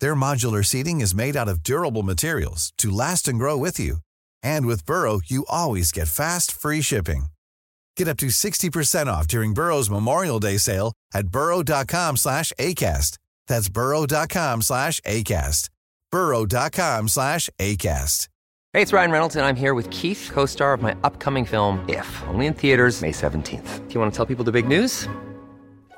Their modular seating is made out of durable materials to last and grow with you. And with Burrow, you always get fast, free shipping. Get up to 60% off during Burrow's Memorial Day sale at burrow.com slash ACAST. That's burrow.com slash ACAST. burrow.com slash ACAST. Hey, it's Ryan Reynolds, and I'm here with Keith, co-star of my upcoming film, If, only in theaters May 17th. Do you want to tell people the big news?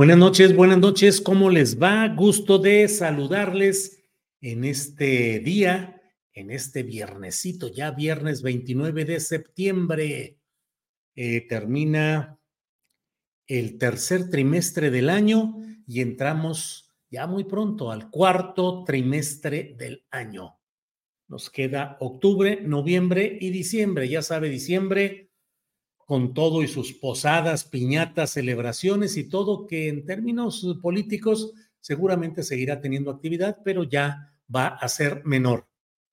Buenas noches, buenas noches. ¿Cómo les va? Gusto de saludarles en este día, en este viernesito, ya viernes 29 de septiembre. Eh, termina el tercer trimestre del año y entramos ya muy pronto al cuarto trimestre del año. Nos queda octubre, noviembre y diciembre. Ya sabe, diciembre con todo y sus posadas, piñatas, celebraciones y todo que en términos políticos seguramente seguirá teniendo actividad, pero ya va a ser menor.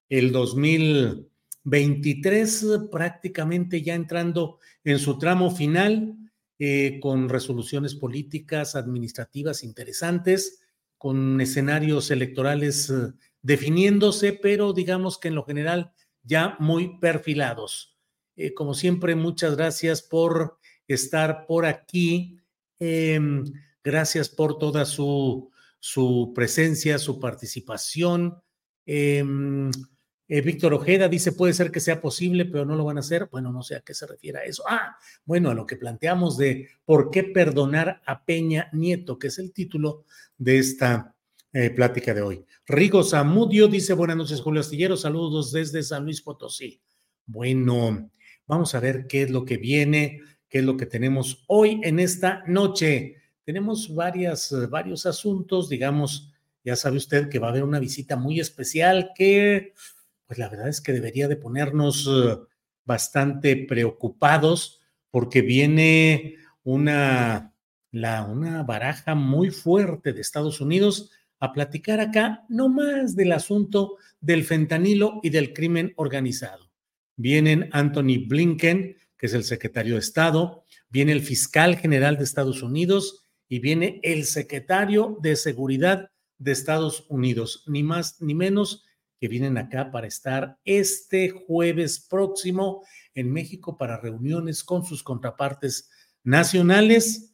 El 2023 prácticamente ya entrando en su tramo final, eh, con resoluciones políticas, administrativas interesantes, con escenarios electorales eh, definiéndose, pero digamos que en lo general ya muy perfilados. Eh, como siempre, muchas gracias por estar por aquí. Em, gracias por toda su, su presencia, su participación. Em, eh, Víctor Ojeda dice, puede ser que sea posible, pero no lo van a hacer. Bueno, no sé a qué se refiere a eso. Ah, bueno, a lo que planteamos de por qué perdonar a Peña Nieto, que es el título de esta eh, plática de hoy. Rigo Zamudio dice, buenas noches, Julio Astillero, saludos desde San Luis Potosí. Bueno, Vamos a ver qué es lo que viene, qué es lo que tenemos hoy en esta noche. Tenemos varias, eh, varios asuntos, digamos, ya sabe usted que va a haber una visita muy especial que, pues la verdad es que debería de ponernos eh, bastante preocupados porque viene una, la, una baraja muy fuerte de Estados Unidos a platicar acá no más del asunto del fentanilo y del crimen organizado vienen Anthony Blinken, que es el secretario de Estado, viene el fiscal general de Estados Unidos y viene el secretario de Seguridad de Estados Unidos, ni más ni menos que vienen acá para estar este jueves próximo en México para reuniones con sus contrapartes nacionales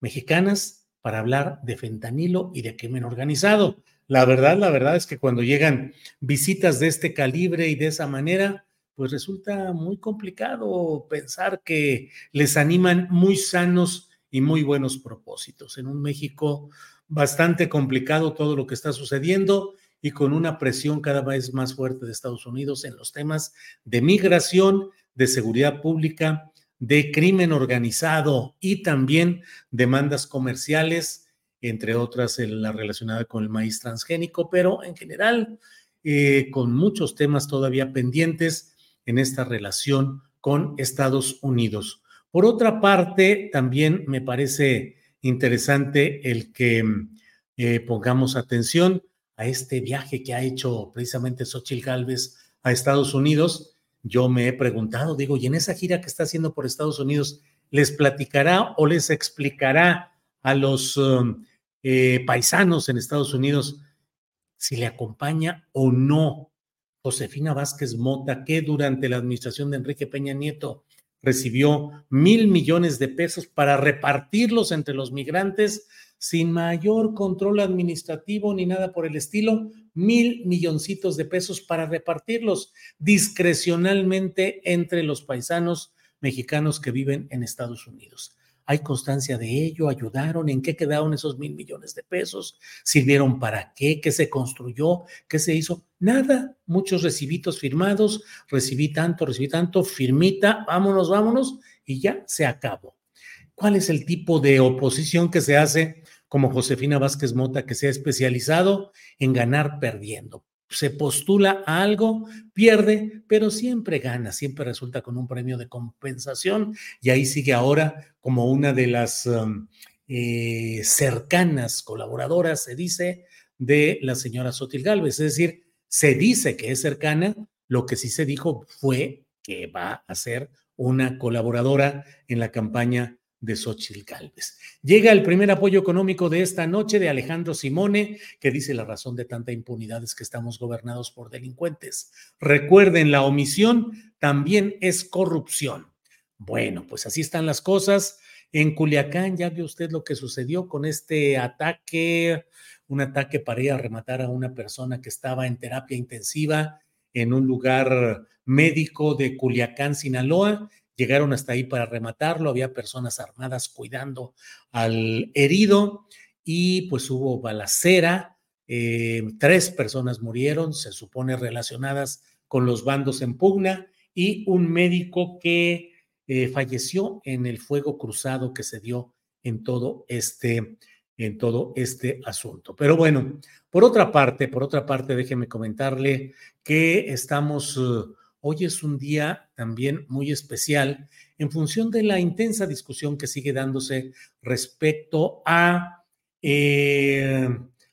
mexicanas para hablar de fentanilo y de crimen organizado. La verdad, la verdad es que cuando llegan visitas de este calibre y de esa manera, pues resulta muy complicado pensar que les animan muy sanos y muy buenos propósitos. En un México bastante complicado todo lo que está sucediendo y con una presión cada vez más fuerte de Estados Unidos en los temas de migración, de seguridad pública, de crimen organizado y también demandas comerciales, entre otras la relacionada con el maíz transgénico, pero en general eh, con muchos temas todavía pendientes en esta relación con Estados Unidos. Por otra parte, también me parece interesante el que eh, pongamos atención a este viaje que ha hecho precisamente Xochitl Galvez a Estados Unidos. Yo me he preguntado, digo, y en esa gira que está haciendo por Estados Unidos, ¿les platicará o les explicará a los um, eh, paisanos en Estados Unidos si le acompaña o no Josefina Vázquez Mota, que durante la administración de Enrique Peña Nieto recibió mil millones de pesos para repartirlos entre los migrantes sin mayor control administrativo ni nada por el estilo, mil milloncitos de pesos para repartirlos discrecionalmente entre los paisanos mexicanos que viven en Estados Unidos. ¿Hay constancia de ello? ¿Ayudaron? ¿En qué quedaron esos mil millones de pesos? ¿Sirvieron para qué? ¿Qué se construyó? ¿Qué se hizo? Nada. Muchos recibitos firmados. Recibí tanto, recibí tanto. Firmita, vámonos, vámonos. Y ya se acabó. ¿Cuál es el tipo de oposición que se hace como Josefina Vázquez Mota, que se ha especializado en ganar perdiendo? Se postula a algo, pierde, pero siempre gana, siempre resulta con un premio de compensación y ahí sigue ahora como una de las um, eh, cercanas colaboradoras, se dice, de la señora Sotil Galvez. Es decir, se dice que es cercana, lo que sí se dijo fue que va a ser una colaboradora en la campaña de Xochitl Galvez. Llega el primer apoyo económico de esta noche de Alejandro Simone, que dice la razón de tanta impunidad es que estamos gobernados por delincuentes. Recuerden, la omisión también es corrupción. Bueno, pues así están las cosas. En Culiacán ya vio usted lo que sucedió con este ataque, un ataque para ir a rematar a una persona que estaba en terapia intensiva en un lugar médico de Culiacán, Sinaloa llegaron hasta ahí para rematarlo, había personas armadas cuidando al herido y pues hubo balacera, eh, tres personas murieron, se supone relacionadas con los bandos en pugna y un médico que eh, falleció en el fuego cruzado que se dio en todo este en todo este asunto. Pero bueno, por otra parte, por otra parte, déjeme comentarle que estamos uh, Hoy es un día también muy especial en función de la intensa discusión que sigue dándose respecto a eh,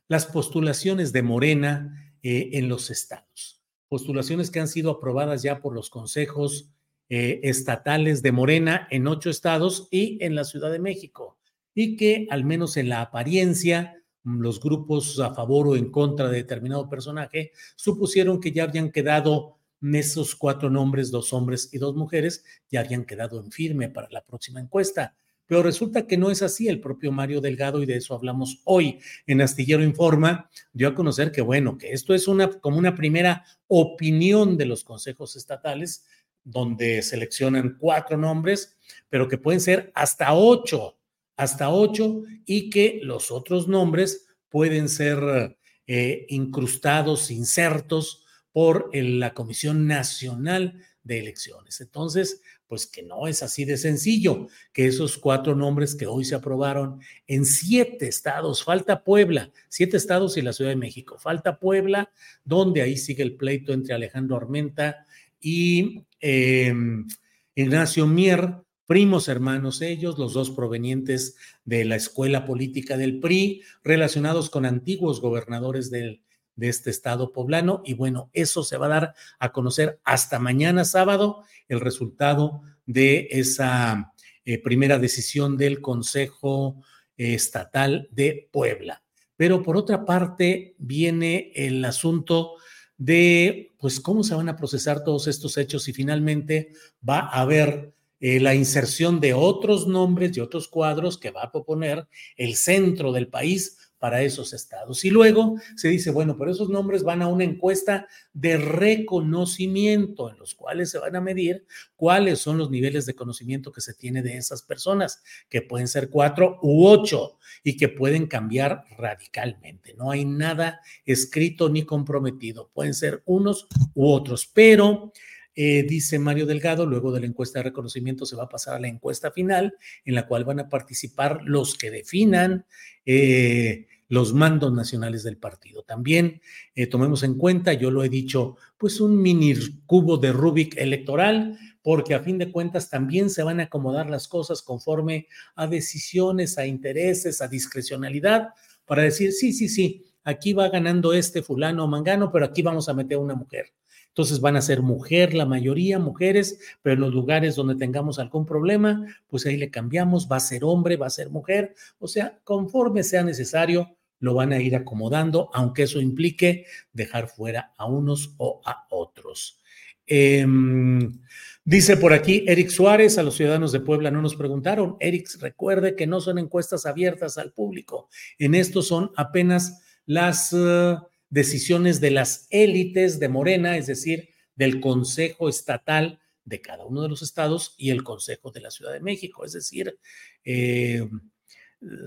las postulaciones de Morena eh, en los estados. Postulaciones que han sido aprobadas ya por los consejos eh, estatales de Morena en ocho estados y en la Ciudad de México, y que al menos en la apariencia los grupos a favor o en contra de determinado personaje supusieron que ya habían quedado esos cuatro nombres, dos hombres y dos mujeres, ya habían quedado en firme para la próxima encuesta. Pero resulta que no es así. El propio Mario Delgado, y de eso hablamos hoy en Astillero Informa, dio a conocer que, bueno, que esto es una, como una primera opinión de los consejos estatales, donde seleccionan cuatro nombres, pero que pueden ser hasta ocho, hasta ocho, y que los otros nombres pueden ser eh, incrustados, insertos por la Comisión Nacional de Elecciones. Entonces, pues que no es así de sencillo, que esos cuatro nombres que hoy se aprobaron en siete estados, falta Puebla, siete estados y la Ciudad de México, falta Puebla, donde ahí sigue el pleito entre Alejandro Armenta y em, Ignacio Mier, primos hermanos ellos, los dos provenientes de la escuela política del PRI, relacionados con antiguos gobernadores del de este estado poblano. Y bueno, eso se va a dar a conocer hasta mañana sábado, el resultado de esa eh, primera decisión del Consejo Estatal de Puebla. Pero por otra parte, viene el asunto de, pues, cómo se van a procesar todos estos hechos y finalmente va a haber eh, la inserción de otros nombres y otros cuadros que va a proponer el centro del país para esos estados. Y luego se dice, bueno, pero esos nombres van a una encuesta de reconocimiento en los cuales se van a medir cuáles son los niveles de conocimiento que se tiene de esas personas, que pueden ser cuatro u ocho y que pueden cambiar radicalmente. No hay nada escrito ni comprometido. Pueden ser unos u otros, pero... Eh, dice Mario Delgado, luego de la encuesta de reconocimiento se va a pasar a la encuesta final, en la cual van a participar los que definan eh, los mandos nacionales del partido. También eh, tomemos en cuenta, yo lo he dicho, pues un mini cubo de Rubik electoral, porque a fin de cuentas también se van a acomodar las cosas conforme a decisiones, a intereses, a discrecionalidad, para decir, sí, sí, sí, aquí va ganando este fulano o mangano, pero aquí vamos a meter a una mujer. Entonces van a ser mujer, la mayoría mujeres, pero en los lugares donde tengamos algún problema, pues ahí le cambiamos, va a ser hombre, va a ser mujer, o sea, conforme sea necesario, lo van a ir acomodando, aunque eso implique dejar fuera a unos o a otros. Em, dice por aquí Eric Suárez, a los ciudadanos de Puebla no nos preguntaron. Eric, recuerde que no son encuestas abiertas al público. En esto son apenas las... Uh, decisiones de las élites de Morena, es decir, del Consejo Estatal de cada uno de los estados y el Consejo de la Ciudad de México, es decir, eh,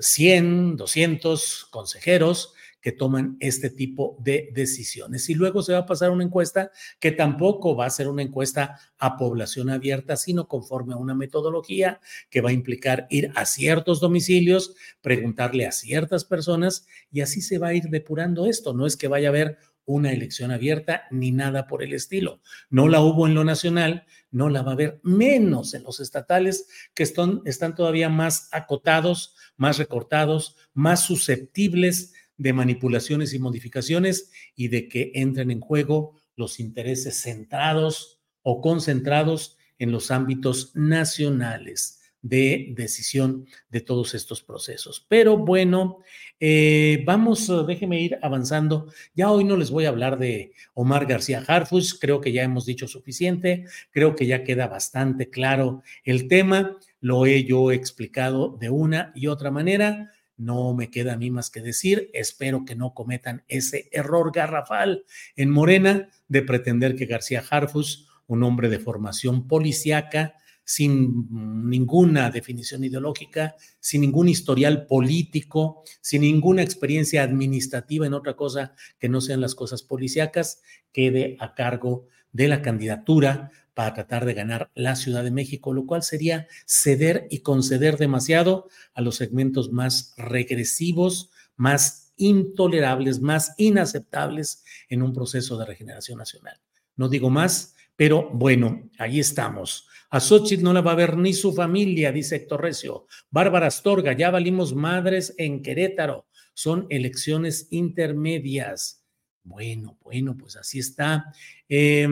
100, 200 consejeros que toman este tipo de decisiones. Y luego se va a pasar una encuesta que tampoco va a ser una encuesta a población abierta, sino conforme a una metodología que va a implicar ir a ciertos domicilios, preguntarle a ciertas personas y así se va a ir depurando esto. No es que vaya a haber una elección abierta ni nada por el estilo. No la hubo en lo nacional, no la va a haber menos en los estatales que están, están todavía más acotados, más recortados, más susceptibles de manipulaciones y modificaciones y de que entren en juego los intereses centrados o concentrados en los ámbitos nacionales de decisión de todos estos procesos. Pero bueno, eh, vamos, déjeme ir avanzando. Ya hoy no les voy a hablar de Omar García Harfus, creo que ya hemos dicho suficiente, creo que ya queda bastante claro el tema, lo he yo explicado de una y otra manera. No me queda a mí más que decir, espero que no cometan ese error garrafal en Morena de pretender que García Harfus, un hombre de formación policiaca, sin ninguna definición ideológica, sin ningún historial político, sin ninguna experiencia administrativa en otra cosa que no sean las cosas policíacas, quede a cargo de la candidatura para tratar de ganar la Ciudad de México, lo cual sería ceder y conceder demasiado a los segmentos más regresivos, más intolerables, más inaceptables en un proceso de regeneración nacional. No digo más, pero bueno, ahí estamos. A Xochitl no la va a ver ni su familia, dice Héctor Recio. Bárbara Astorga, ya valimos madres en Querétaro. Son elecciones intermedias. Bueno, bueno, pues así está. Eh,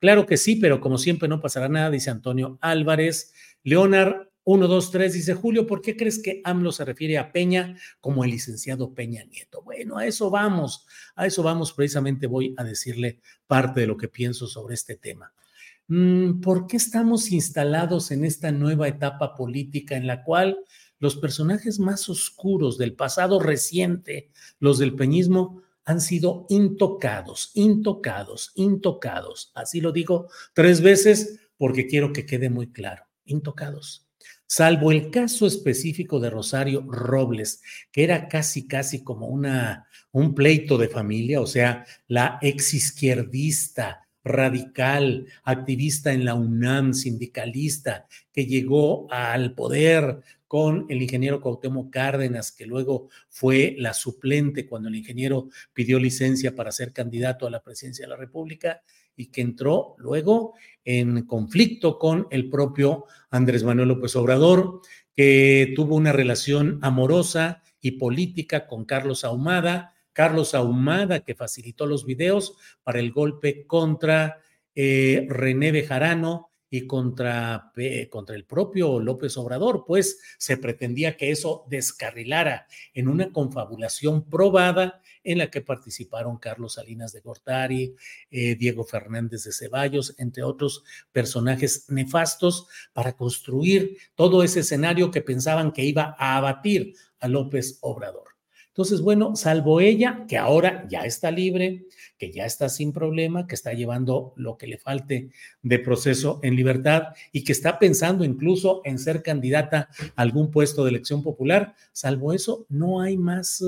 Claro que sí, pero como siempre no pasará nada, dice Antonio Álvarez. Leonard 123 dice, Julio, ¿por qué crees que AMLO se refiere a Peña como el licenciado Peña Nieto? Bueno, a eso vamos, a eso vamos, precisamente voy a decirle parte de lo que pienso sobre este tema. Mm, ¿Por qué estamos instalados en esta nueva etapa política en la cual los personajes más oscuros del pasado reciente, los del peñismo, han sido intocados, intocados, intocados. Así lo digo tres veces porque quiero que quede muy claro, intocados. Salvo el caso específico de Rosario Robles, que era casi, casi como una, un pleito de familia, o sea, la ex izquierdista radical, activista en la UNAM, sindicalista, que llegó al poder con el ingeniero Cuauhtémoc Cárdenas, que luego fue la suplente cuando el ingeniero pidió licencia para ser candidato a la presidencia de la República y que entró luego en conflicto con el propio Andrés Manuel López Obrador, que tuvo una relación amorosa y política con Carlos Ahumada, Carlos Ahumada que facilitó los videos para el golpe contra eh, René Bejarano, y contra, contra el propio López Obrador, pues se pretendía que eso descarrilara en una confabulación probada en la que participaron Carlos Salinas de Gortari, eh, Diego Fernández de Ceballos, entre otros personajes nefastos, para construir todo ese escenario que pensaban que iba a abatir a López Obrador. Entonces, bueno, salvo ella, que ahora ya está libre, que ya está sin problema, que está llevando lo que le falte de proceso en libertad y que está pensando incluso en ser candidata a algún puesto de elección popular, salvo eso, no hay más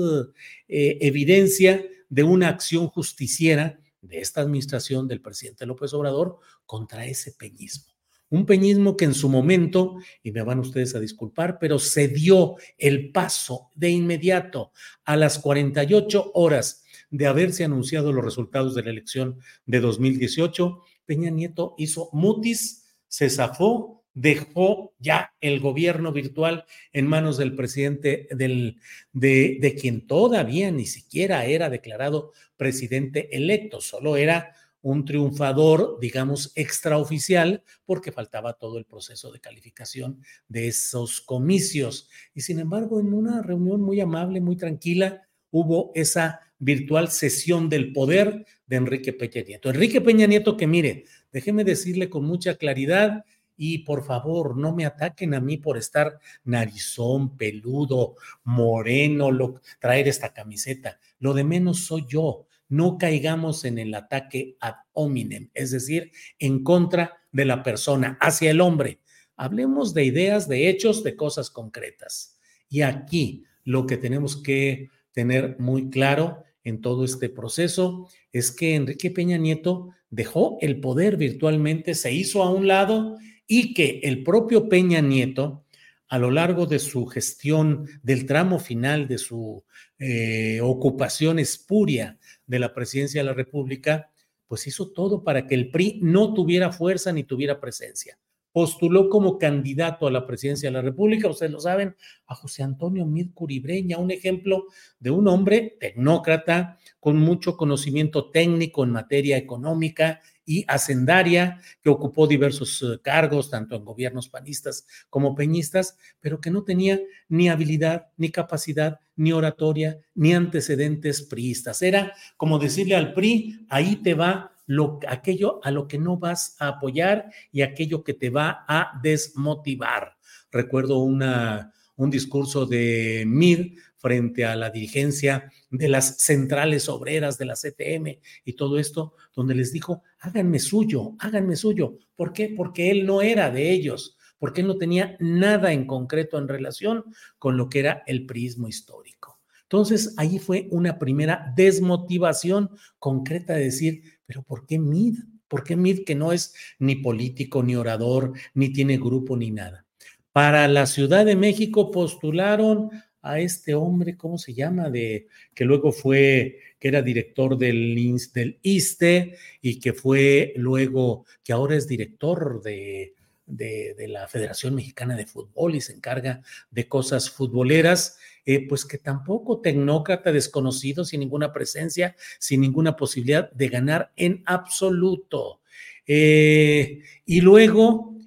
eh, evidencia de una acción justiciera de esta administración del presidente López Obrador contra ese peñismo. Un peñismo que en su momento, y me van ustedes a disculpar, pero se dio el paso de inmediato a las 48 horas de haberse anunciado los resultados de la elección de 2018. Peña Nieto hizo mutis, se zafó, dejó ya el gobierno virtual en manos del presidente del, de, de quien todavía ni siquiera era declarado presidente electo, solo era un triunfador, digamos, extraoficial, porque faltaba todo el proceso de calificación de esos comicios. Y sin embargo, en una reunión muy amable, muy tranquila, hubo esa virtual sesión del poder de Enrique Peña Nieto. Enrique Peña Nieto, que mire, déjeme decirle con mucha claridad y por favor, no me ataquen a mí por estar narizón, peludo, moreno, lo, traer esta camiseta. Lo de menos soy yo no caigamos en el ataque ad hominem, es decir, en contra de la persona, hacia el hombre. Hablemos de ideas, de hechos, de cosas concretas. Y aquí lo que tenemos que tener muy claro en todo este proceso es que Enrique Peña Nieto dejó el poder virtualmente, se hizo a un lado y que el propio Peña Nieto, a lo largo de su gestión, del tramo final de su eh, ocupación espuria de la presidencia de la República, pues hizo todo para que el PRI no tuviera fuerza ni tuviera presencia. Postuló como candidato a la presidencia de la República, ustedes lo saben, a José Antonio Mir Curibreña, un ejemplo de un hombre tecnócrata con mucho conocimiento técnico en materia económica y hacendaria, que ocupó diversos eh, cargos, tanto en gobiernos panistas como peñistas, pero que no tenía ni habilidad, ni capacidad, ni oratoria, ni antecedentes priistas. Era como decirle al PRI, ahí te va lo, aquello a lo que no vas a apoyar y aquello que te va a desmotivar. Recuerdo una, un discurso de Mir frente a la dirigencia de las centrales obreras de la CTM y todo esto, donde les dijo, háganme suyo, háganme suyo. ¿Por qué? Porque él no era de ellos, porque él no tenía nada en concreto en relación con lo que era el prismo histórico. Entonces, ahí fue una primera desmotivación concreta de decir, pero ¿por qué Mid? ¿Por qué Mid que no es ni político, ni orador, ni tiene grupo, ni nada? Para la Ciudad de México postularon a este hombre, ¿cómo se llama? De que luego fue, que era director del, del ISTE y que fue luego, que ahora es director de, de, la Federación Mexicana de Fútbol y se encarga de cosas futboleras, eh, pues que tampoco tecnócrata desconocido, sin ninguna presencia, sin ninguna posibilidad de ganar en absoluto. Eh, y luego,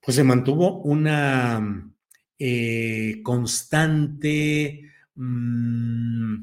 pues se mantuvo una eh, constante, mm,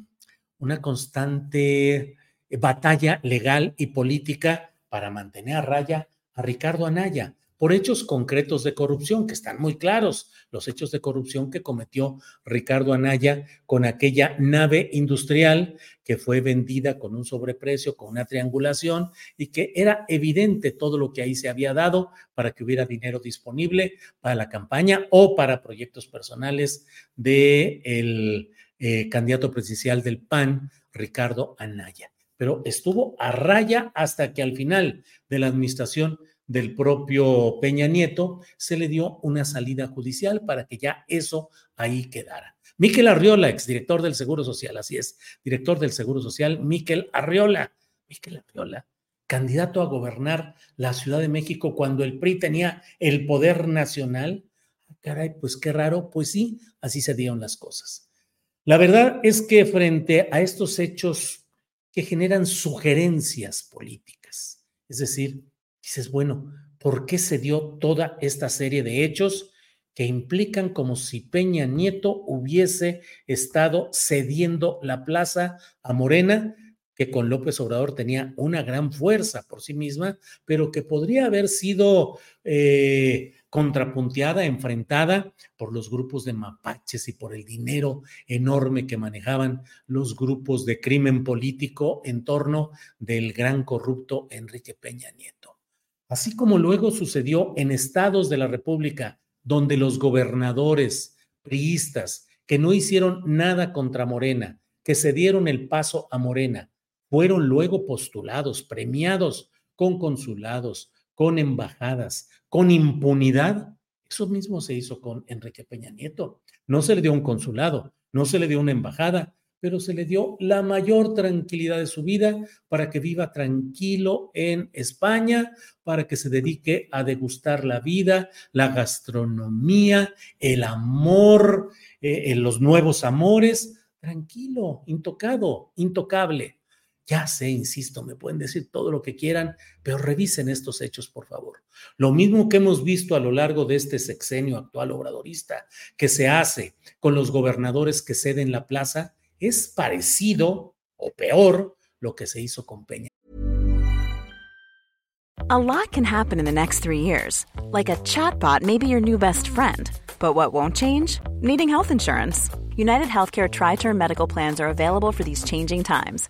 una constante batalla legal y política para mantener a raya a Ricardo Anaya por hechos concretos de corrupción que están muy claros, los hechos de corrupción que cometió Ricardo Anaya con aquella nave industrial que fue vendida con un sobreprecio, con una triangulación y que era evidente todo lo que ahí se había dado para que hubiera dinero disponible para la campaña o para proyectos personales del de eh, candidato presidencial del PAN, Ricardo Anaya. Pero estuvo a raya hasta que al final de la administración del propio Peña Nieto, se le dio una salida judicial para que ya eso ahí quedara. Miquel Arriola, exdirector del Seguro Social, así es, director del Seguro Social, Miquel Arriola. Miquel Arriola, candidato a gobernar la Ciudad de México cuando el PRI tenía el poder nacional. Ah, caray, pues qué raro, pues sí, así se dieron las cosas. La verdad es que frente a estos hechos que generan sugerencias políticas, es decir, dices, bueno, ¿por qué se dio toda esta serie de hechos que implican como si Peña Nieto hubiese estado cediendo la plaza a Morena, que con López Obrador tenía una gran fuerza por sí misma, pero que podría haber sido eh, contrapunteada, enfrentada por los grupos de mapaches y por el dinero enorme que manejaban los grupos de crimen político en torno del gran corrupto Enrique Peña Nieto así como luego sucedió en estados de la República, donde los gobernadores priistas que no hicieron nada contra Morena, que se dieron el paso a Morena, fueron luego postulados, premiados con consulados, con embajadas, con impunidad. Eso mismo se hizo con Enrique Peña Nieto. No se le dio un consulado, no se le dio una embajada, pero se le dio la mayor tranquilidad de su vida para que viva tranquilo en España, para que se dedique a degustar la vida, la gastronomía, el amor, eh, los nuevos amores, tranquilo, intocado, intocable. Ya sé, insisto, me pueden decir todo lo que quieran, pero revisen estos hechos, por favor. Lo mismo que hemos visto a lo largo de este sexenio actual obradorista, que se hace con los gobernadores que ceden la plaza, es parecido o peor lo que se hizo con Peña. A lot can happen in the next three years. Like a chatbot may be your new best friend. But what won't change? Needing health insurance. United Healthcare Tri Term Medical Plans are available for these changing times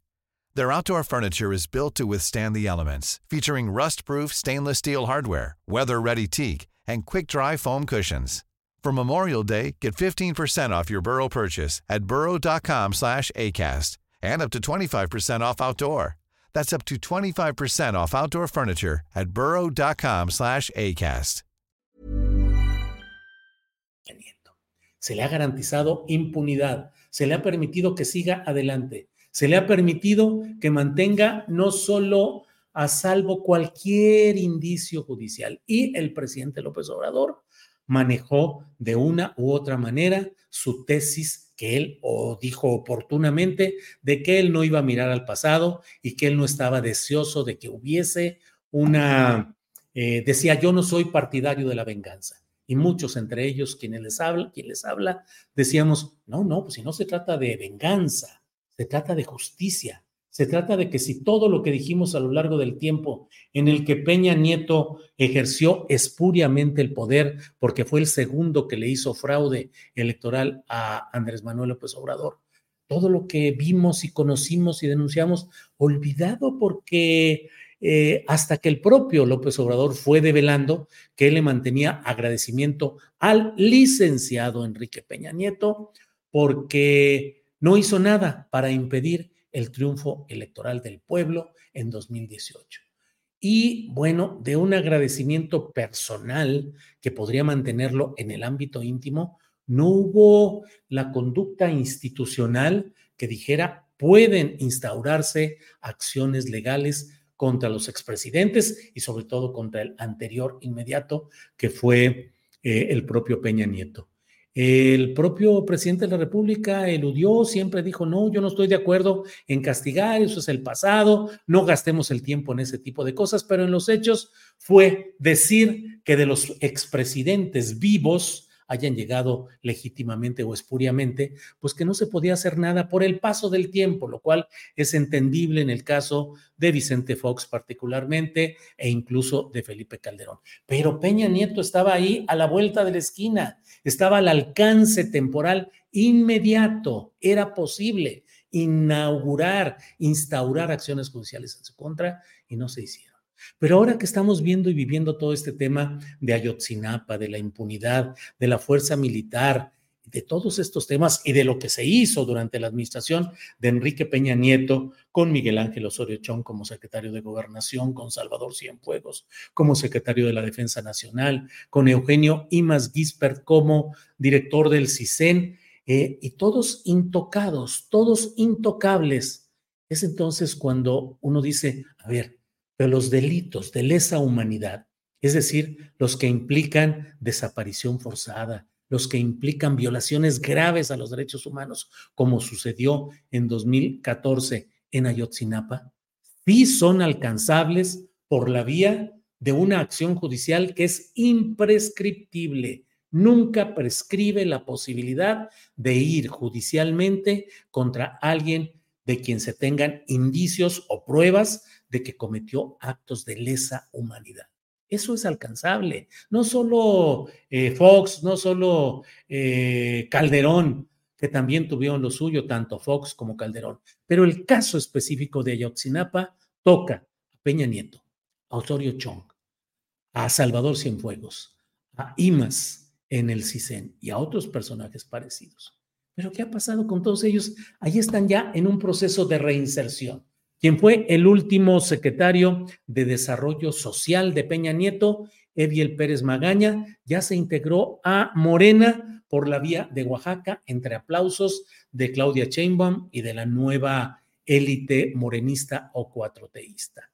Their outdoor furniture is built to withstand the elements, featuring rust-proof stainless steel hardware, weather-ready teak, and quick-dry foam cushions. For Memorial Day, get 15% off your Burrow purchase at burrow.com slash ACAST and up to 25% off outdoor. That's up to 25% off outdoor furniture at burrow.com slash ACAST. Se le ha garantizado impunidad, se le ha permitido que siga adelante. Se le ha permitido que mantenga no solo a salvo cualquier indicio judicial. Y el presidente López Obrador manejó de una u otra manera su tesis que él o dijo oportunamente de que él no iba a mirar al pasado y que él no estaba deseoso de que hubiese una, eh, decía, yo no soy partidario de la venganza. Y muchos, entre ellos, quienes les habla, quien les habla, decíamos, no, no, pues si no se trata de venganza, se trata de justicia. Se trata de que si todo lo que dijimos a lo largo del tiempo en el que Peña Nieto ejerció espuriamente el poder, porque fue el segundo que le hizo fraude electoral a Andrés Manuel López Obrador, todo lo que vimos y conocimos y denunciamos, olvidado porque eh, hasta que el propio López Obrador fue develando que él le mantenía agradecimiento al licenciado Enrique Peña Nieto, porque no hizo nada para impedir el triunfo electoral del pueblo en 2018. Y bueno, de un agradecimiento personal que podría mantenerlo en el ámbito íntimo, no hubo la conducta institucional que dijera pueden instaurarse acciones legales contra los expresidentes y sobre todo contra el anterior inmediato que fue eh, el propio Peña Nieto. El propio presidente de la República eludió, siempre dijo, no, yo no estoy de acuerdo en castigar, eso es el pasado, no gastemos el tiempo en ese tipo de cosas, pero en los hechos fue decir que de los expresidentes vivos, hayan llegado legítimamente o espuriamente, pues que no se podía hacer nada por el paso del tiempo, lo cual es entendible en el caso de Vicente Fox particularmente e incluso de Felipe Calderón. Pero Peña Nieto estaba ahí a la vuelta de la esquina, estaba al alcance temporal inmediato, era posible inaugurar, instaurar acciones judiciales en su contra y no se hicieron. Pero ahora que estamos viendo y viviendo todo este tema de Ayotzinapa, de la impunidad, de la fuerza militar, de todos estos temas y de lo que se hizo durante la administración de Enrique Peña Nieto con Miguel Ángel Osorio Chong como secretario de Gobernación, con Salvador Cienfuegos como secretario de la Defensa Nacional, con Eugenio Imas Gispert como director del CISEN, eh, y todos intocados, todos intocables. Es entonces cuando uno dice, a ver, los delitos de lesa humanidad, es decir, los que implican desaparición forzada, los que implican violaciones graves a los derechos humanos, como sucedió en 2014 en Ayotzinapa, sí son alcanzables por la vía de una acción judicial que es imprescriptible. Nunca prescribe la posibilidad de ir judicialmente contra alguien de quien se tengan indicios o pruebas de que cometió actos de lesa humanidad. Eso es alcanzable. No solo eh, Fox, no solo eh, Calderón, que también tuvieron lo suyo, tanto Fox como Calderón. Pero el caso específico de Ayotzinapa toca a Peña Nieto, a Osorio Chong, a Salvador Cienfuegos, a Imas en el CISEN y a otros personajes parecidos. Pero ¿qué ha pasado con todos ellos? Ahí están ya en un proceso de reinserción quien fue el último secretario de Desarrollo Social de Peña Nieto, Eviel Pérez Magaña, ya se integró a Morena por la vía de Oaxaca, entre aplausos de Claudia Sheinbaum y de la nueva élite morenista o cuatroteísta.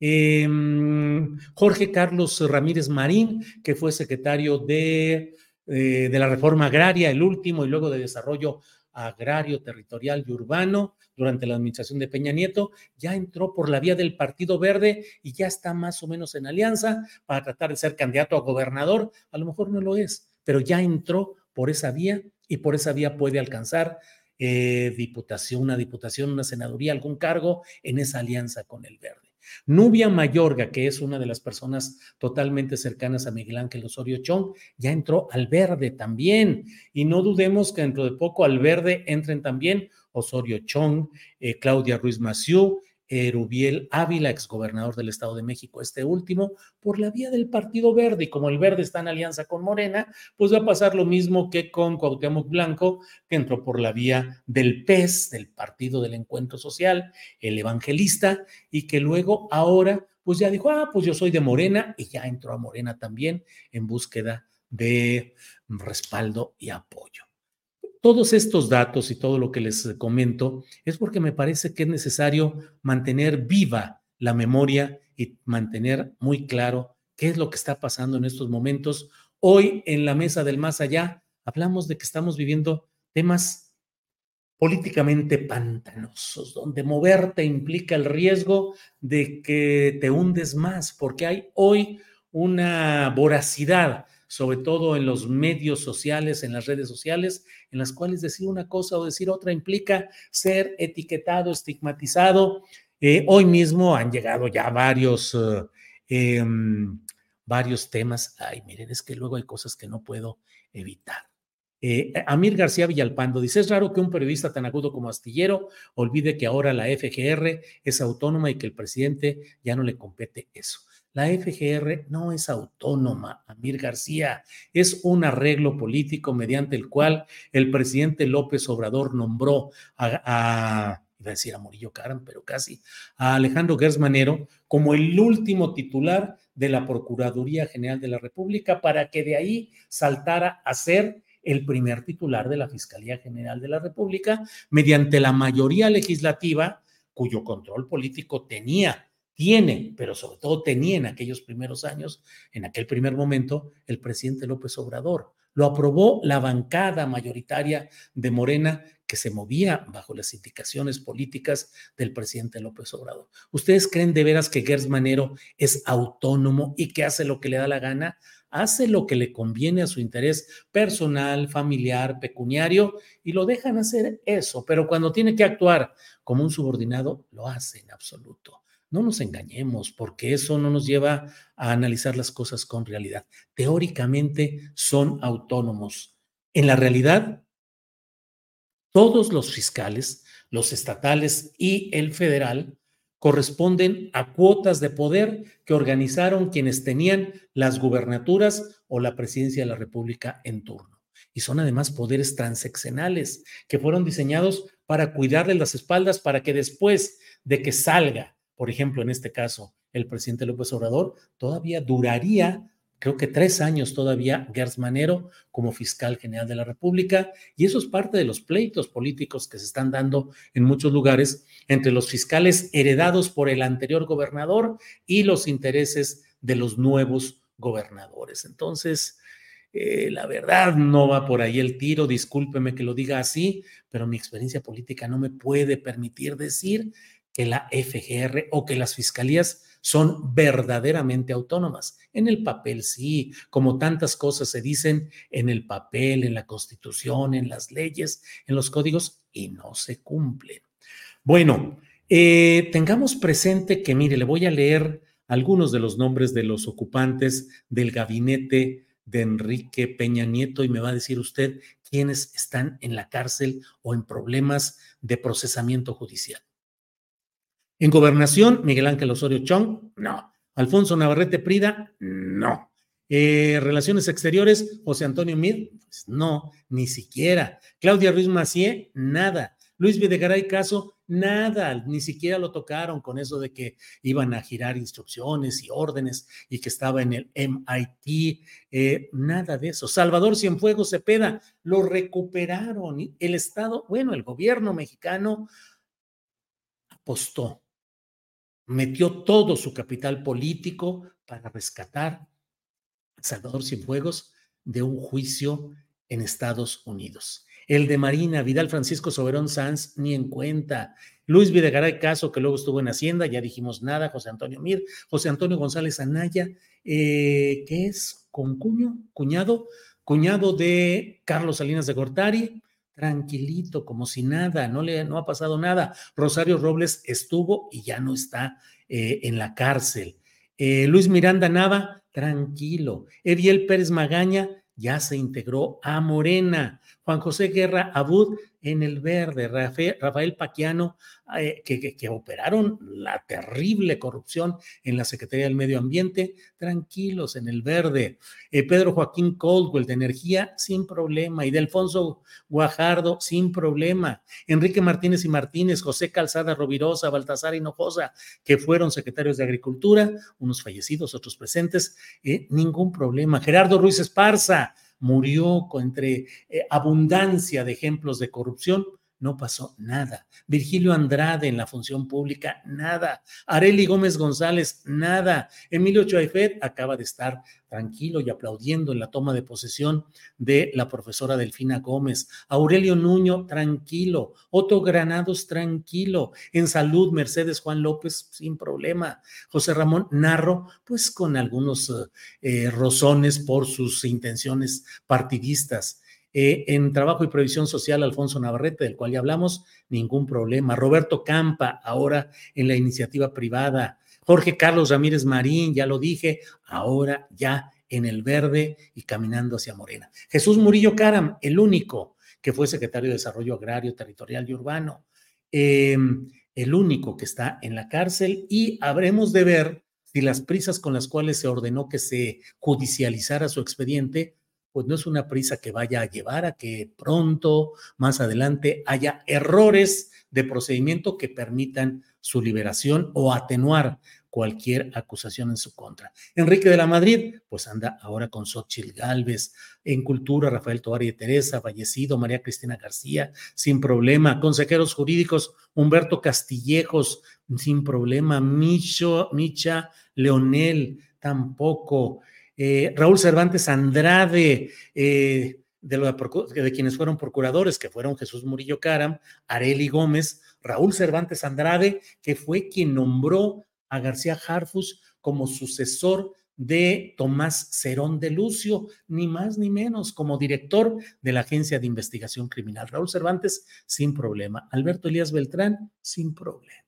Em, Jorge Carlos Ramírez Marín, que fue secretario de, eh, de la Reforma Agraria, el último, y luego de Desarrollo agrario, territorial y urbano durante la administración de Peña Nieto, ya entró por la vía del Partido Verde y ya está más o menos en alianza para tratar de ser candidato a gobernador. A lo mejor no lo es, pero ya entró por esa vía y por esa vía puede alcanzar eh, diputación, una diputación, una senaduría, algún cargo en esa alianza con el Verde. Nubia Mayorga, que es una de las personas totalmente cercanas a Miguel Ángel Osorio Chong, ya entró al verde también. Y no dudemos que dentro de poco al verde entren también Osorio Chong, eh, Claudia Ruiz Massieu, Rubiel Ávila, exgobernador del Estado de México, este último, por la vía del Partido Verde. Y como el Verde está en alianza con Morena, pues va a pasar lo mismo que con Cuauhtémoc Blanco, que entró por la vía del PES, del Partido del Encuentro Social, el evangelista, y que luego ahora, pues ya dijo, ah, pues yo soy de Morena, y ya entró a Morena también en búsqueda de respaldo y apoyo. Todos estos datos y todo lo que les comento es porque me parece que es necesario mantener viva la memoria y mantener muy claro qué es lo que está pasando en estos momentos. Hoy en la mesa del más allá hablamos de que estamos viviendo temas políticamente pantanosos, donde moverte implica el riesgo de que te hundes más, porque hay hoy una voracidad sobre todo en los medios sociales, en las redes sociales, en las cuales decir una cosa o decir otra implica ser etiquetado, estigmatizado. Eh, hoy mismo han llegado ya varios, eh, em, varios temas. Ay, miren, es que luego hay cosas que no puedo evitar. Eh, Amir García Villalpando dice, es raro que un periodista tan agudo como Astillero olvide que ahora la FGR es autónoma y que el presidente ya no le compete eso. La FGR no es autónoma, Amir García, es un arreglo político mediante el cual el presidente López Obrador nombró a, iba a decir a Murillo Caram, pero casi, a Alejandro Gersmanero como el último titular de la Procuraduría General de la República para que de ahí saltara a ser el primer titular de la Fiscalía General de la República mediante la mayoría legislativa cuyo control político tenía tiene, pero sobre todo tenía en aquellos primeros años, en aquel primer momento, el presidente López Obrador. Lo aprobó la bancada mayoritaria de Morena que se movía bajo las indicaciones políticas del presidente López Obrador. ¿Ustedes creen de veras que Gers Manero es autónomo y que hace lo que le da la gana? Hace lo que le conviene a su interés personal, familiar, pecuniario y lo dejan hacer eso, pero cuando tiene que actuar como un subordinado, lo hace en absoluto. No nos engañemos, porque eso no nos lleva a analizar las cosas con realidad. Teóricamente son autónomos. En la realidad, todos los fiscales, los estatales y el federal, corresponden a cuotas de poder que organizaron quienes tenían las gubernaturas o la presidencia de la República en turno. Y son además poderes transeccionales que fueron diseñados para cuidarle las espaldas para que después de que salga por ejemplo, en este caso, el presidente López Obrador, todavía duraría, creo que tres años todavía, Gers Manero como fiscal general de la República, y eso es parte de los pleitos políticos que se están dando en muchos lugares entre los fiscales heredados por el anterior gobernador y los intereses de los nuevos gobernadores. Entonces, eh, la verdad no va por ahí el tiro, discúlpeme que lo diga así, pero mi experiencia política no me puede permitir decir que la FGR o que las fiscalías son verdaderamente autónomas. En el papel sí, como tantas cosas se dicen en el papel, en la constitución, en las leyes, en los códigos y no se cumplen. Bueno, eh, tengamos presente que, mire, le voy a leer algunos de los nombres de los ocupantes del gabinete de Enrique Peña Nieto y me va a decir usted quiénes están en la cárcel o en problemas de procesamiento judicial. En gobernación, Miguel Ángel Osorio Chong, no. Alfonso Navarrete Prida, no. Eh, Relaciones exteriores, José Antonio Mir, pues no, ni siquiera. Claudia Ruiz Macié, nada. Luis Videgaray Caso, nada, ni siquiera lo tocaron con eso de que iban a girar instrucciones y órdenes y que estaba en el MIT, eh, nada de eso. Salvador Cienfuegos Cepeda, lo recuperaron. El Estado, bueno, el gobierno mexicano apostó metió todo su capital político para rescatar a Salvador Cienfuegos de un juicio en Estados Unidos. El de Marina, Vidal Francisco Soberón Sanz, ni en cuenta. Luis Videgaray Caso, que luego estuvo en Hacienda, ya dijimos nada. José Antonio Mir, José Antonio González Anaya, eh, que es con cuño, cuñado, cuñado de Carlos Salinas de Gortari, tranquilito, como si nada, no le no ha pasado nada. Rosario Robles estuvo y ya no está eh, en la cárcel. Eh, Luis Miranda Nava, tranquilo. Eviel Pérez Magaña ya se integró a Morena. Juan José Guerra Abud en el verde, Rafael Paquiano, eh, que, operaron la terrible corrupción en la Secretaría del Medio Ambiente, tranquilos en el verde. Eh, Pedro Joaquín Coldwell de Energía, sin problema. Y de Alfonso Guajardo, sin problema. Enrique Martínez y Martínez, José Calzada Rovirosa, Baltasar Hinojosa, que fueron secretarios de Agricultura, unos fallecidos, otros presentes, eh, ningún problema. Gerardo Ruiz Esparza, murió entre eh, abundancia de ejemplos de corrupción, no pasó nada. Virgilio Andrade en la función pública, nada. Areli Gómez González, nada. Emilio Choaifet acaba de estar tranquilo y aplaudiendo en la toma de posesión de la profesora Delfina Gómez. Aurelio Nuño, tranquilo. Otto Granados, tranquilo. En salud, Mercedes Juan López, sin problema. José Ramón Narro, pues con algunos eh, rozones por sus intenciones partidistas. Eh, en Trabajo y Previsión Social, Alfonso Navarrete, del cual ya hablamos, ningún problema. Roberto Campa, ahora en la iniciativa privada. Jorge Carlos Ramírez Marín, ya lo dije, ahora ya en el verde y caminando hacia Morena. Jesús Murillo Caram, el único que fue secretario de Desarrollo Agrario, Territorial y Urbano, em, el único que está en la cárcel y habremos de ver si las prisas con las cuales se ordenó que se judicializara su expediente pues no es una prisa que vaya a llevar a que pronto, más adelante, haya errores de procedimiento que permitan su liberación o atenuar cualquier acusación en su contra. Enrique de la Madrid, pues anda ahora con Xochil Gálvez, en Cultura, Rafael Tovar y Teresa, fallecido, María Cristina García, sin problema, consejeros jurídicos, Humberto Castillejos, sin problema, Micho, Micha Leonel, tampoco, eh, Raúl Cervantes Andrade, eh, de, quienes fueron procuradores, que fueron Jesús Murillo Caram, Areli Gómez, Raúl Cervantes Andrade, que fue quien nombró a García Harfus como sucesor de Tomás Cerón de Lucio, ni más ni menos, como director de la Agencia de Investigación Criminal. Raúl Cervantes, sin problema. Alberto Elías Beltrán, sin problema.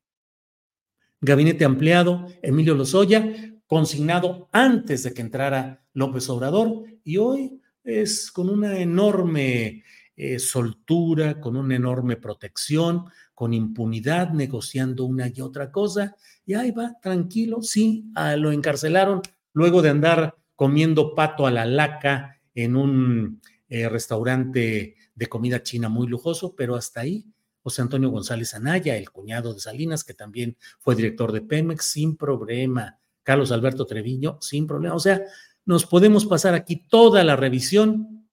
Gabinete ampliado, Emilio Lozoya, consignado antes de que entrara López Obrador y hoy es con una enorme eh, soltura, con una enorme protección, con impunidad, negociando una y otra cosa. Y ahí va, tranquilo, sí, lo encarcelaron luego de andar comiendo pato a la laca en un eh, restaurante de comida china muy lujoso, pero hasta ahí. José Antonio González Anaya, el cuñado de Salinas, que también fue director de Pemex, sin problema. Carlos Alberto Treviño, sin problema. O sea, nos podemos pasar aquí toda la revisión.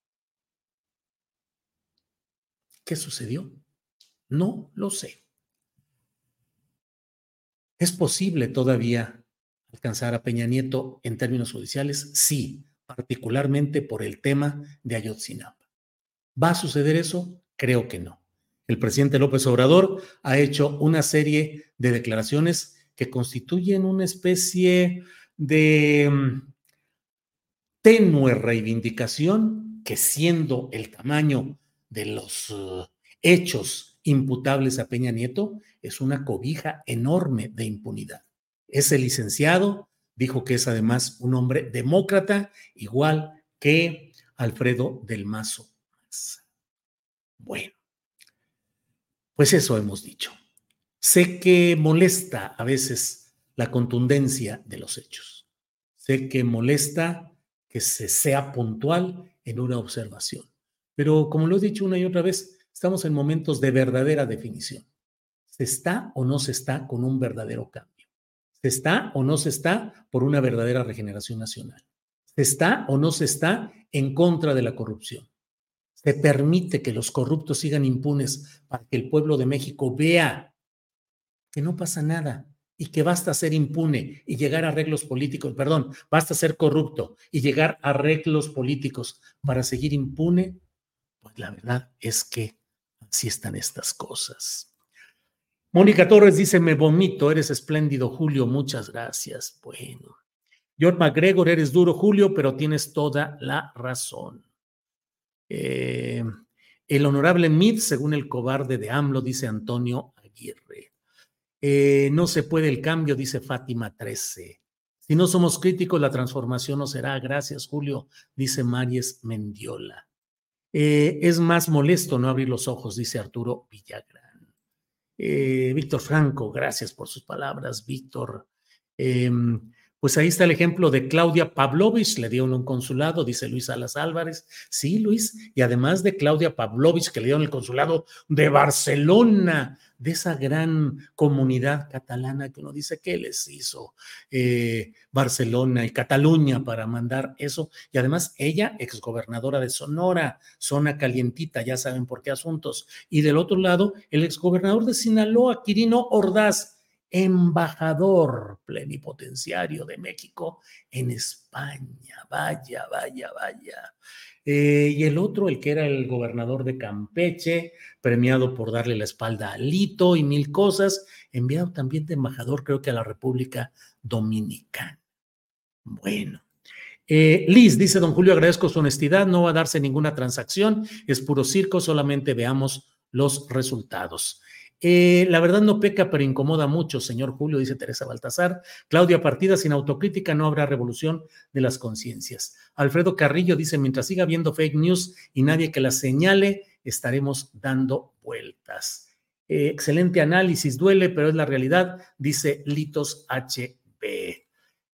¿Qué sucedió? No lo sé. ¿Es posible todavía alcanzar a Peña Nieto en términos judiciales? Sí, particularmente por el tema de Ayotzinapa. ¿Va a suceder eso? Creo que no. El presidente López Obrador ha hecho una serie de declaraciones que constituyen una especie de mm, tenue reivindicación que siendo el tamaño de los uh, hechos imputables a Peña Nieto, es una cobija enorme de impunidad. Ese licenciado dijo que es además un hombre demócrata, igual que Alfredo del Mazo. Bueno, pues eso hemos dicho. Sé que molesta a veces la contundencia de los hechos. Sé que molesta que se sea puntual en una observación. Pero como lo he dicho una y otra vez, estamos en momentos de verdadera definición. ¿Se está o no se está con un verdadero cambio? ¿Se está o no se está por una verdadera regeneración nacional? ¿Se está o no se está en contra de la corrupción? ¿Se permite que los corruptos sigan impunes para que el pueblo de México vea que no pasa nada y que basta ser impune y llegar a arreglos políticos, perdón, basta ser corrupto y llegar a arreglos políticos para seguir impune, pues la verdad es que así están estas cosas. Mónica Torres dice, me vomito, eres espléndido, Julio, muchas gracias. Bueno. George McGregor, eres duro, Julio, pero tienes toda la razón. Eh, el honorable Mid, según el cobarde de AMLO, dice Antonio Aguirre. Eh, no se puede el cambio, dice Fátima 13. Si no somos críticos, la transformación no será. Gracias, Julio, dice Maries Mendiola. Eh, es más molesto no abrir los ojos, dice Arturo Villagrán. Eh, Víctor Franco, gracias por sus palabras, Víctor. Pues ahí está el ejemplo de Claudia Pavlovich, le dieron un consulado, dice Luis Alas Álvarez. Sí, Luis, y además de Claudia Pavlovich, que le dieron el consulado de Barcelona, de esa gran comunidad catalana que uno dice, ¿qué les hizo eh, Barcelona y Cataluña para mandar eso? Y además ella, exgobernadora de Sonora, zona calientita, ya saben por qué asuntos. Y del otro lado, el exgobernador de Sinaloa, Quirino Ordaz embajador plenipotenciario de México en España. Vaya, vaya, vaya. Eh, y el otro, el que era el gobernador de Campeche, premiado por darle la espalda a Lito y mil cosas, enviado también de embajador, creo que a la República Dominicana. Bueno. Eh, Liz, dice don Julio, agradezco su honestidad, no va a darse ninguna transacción, es puro circo, solamente veamos los resultados. Eh, la verdad no peca, pero incomoda mucho, señor Julio, dice Teresa Baltasar. Claudia Partida, sin autocrítica no habrá revolución de las conciencias. Alfredo Carrillo dice, mientras siga habiendo fake news y nadie que las señale, estaremos dando vueltas. Eh, excelente análisis, duele, pero es la realidad, dice Litos HB.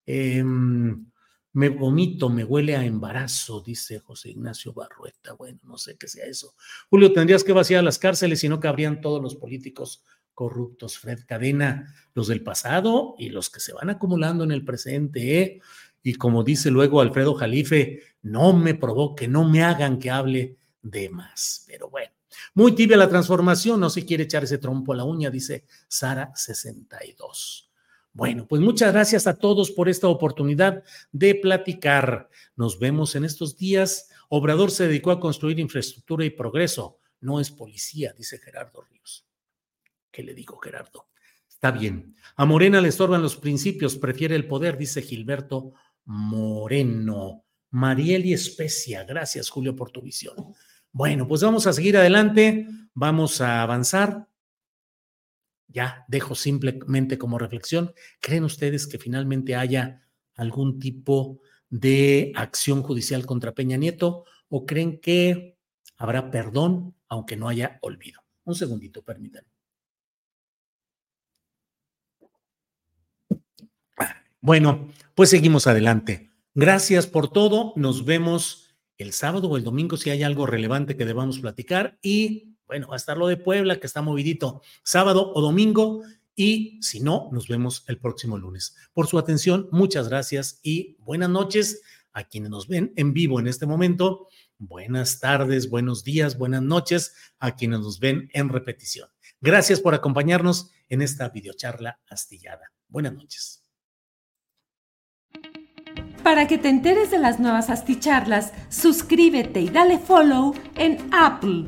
Em, me vomito, me huele a embarazo, dice José Ignacio Barrueta. Bueno, no sé qué sea eso. Julio, tendrías que vaciar las cárceles y no cabrían todos los políticos corruptos. Fred Cadena, los del pasado y los que se van acumulando en el presente. ¿eh? Y como dice luego Alfredo Jalife, no me provoque, no me hagan que hable de más. Pero bueno, muy tibia la transformación, no se quiere echar ese trompo a la uña, dice Sara 62. Bueno, pues muchas gracias a todos por esta oportunidad de platicar. Nos vemos en estos días. Obrador se dedicó a construir infraestructura y progreso. No es policía, dice Gerardo Ríos. ¿Qué le digo, Gerardo? Está bien. A Morena le estorban los principios, prefiere el poder, dice Gilberto Moreno. Marieli Especia, gracias Julio por tu visión. Bueno, pues vamos a seguir adelante, vamos a avanzar ya dejo simplemente como reflexión, ¿creen ustedes que finalmente haya algún tipo de acción judicial contra Peña Nieto o creen que habrá perdón aunque no haya olvido? Un segundito, permítanme. Bueno, pues seguimos adelante. Gracias por todo. Nos vemos el sábado o el domingo si hay algo relevante que debamos platicar y bueno, va a estar lo de Puebla, que está movidito sábado o domingo. Y si no, nos vemos el próximo lunes. Por su atención, muchas gracias y buenas noches a quienes nos ven en vivo en este momento. Buenas tardes, buenos días, buenas noches a quienes nos ven en repetición. Gracias por acompañarnos en esta videocharla astillada. Buenas noches. Para que te enteres de las nuevas asticharlas, suscríbete y dale follow en Apple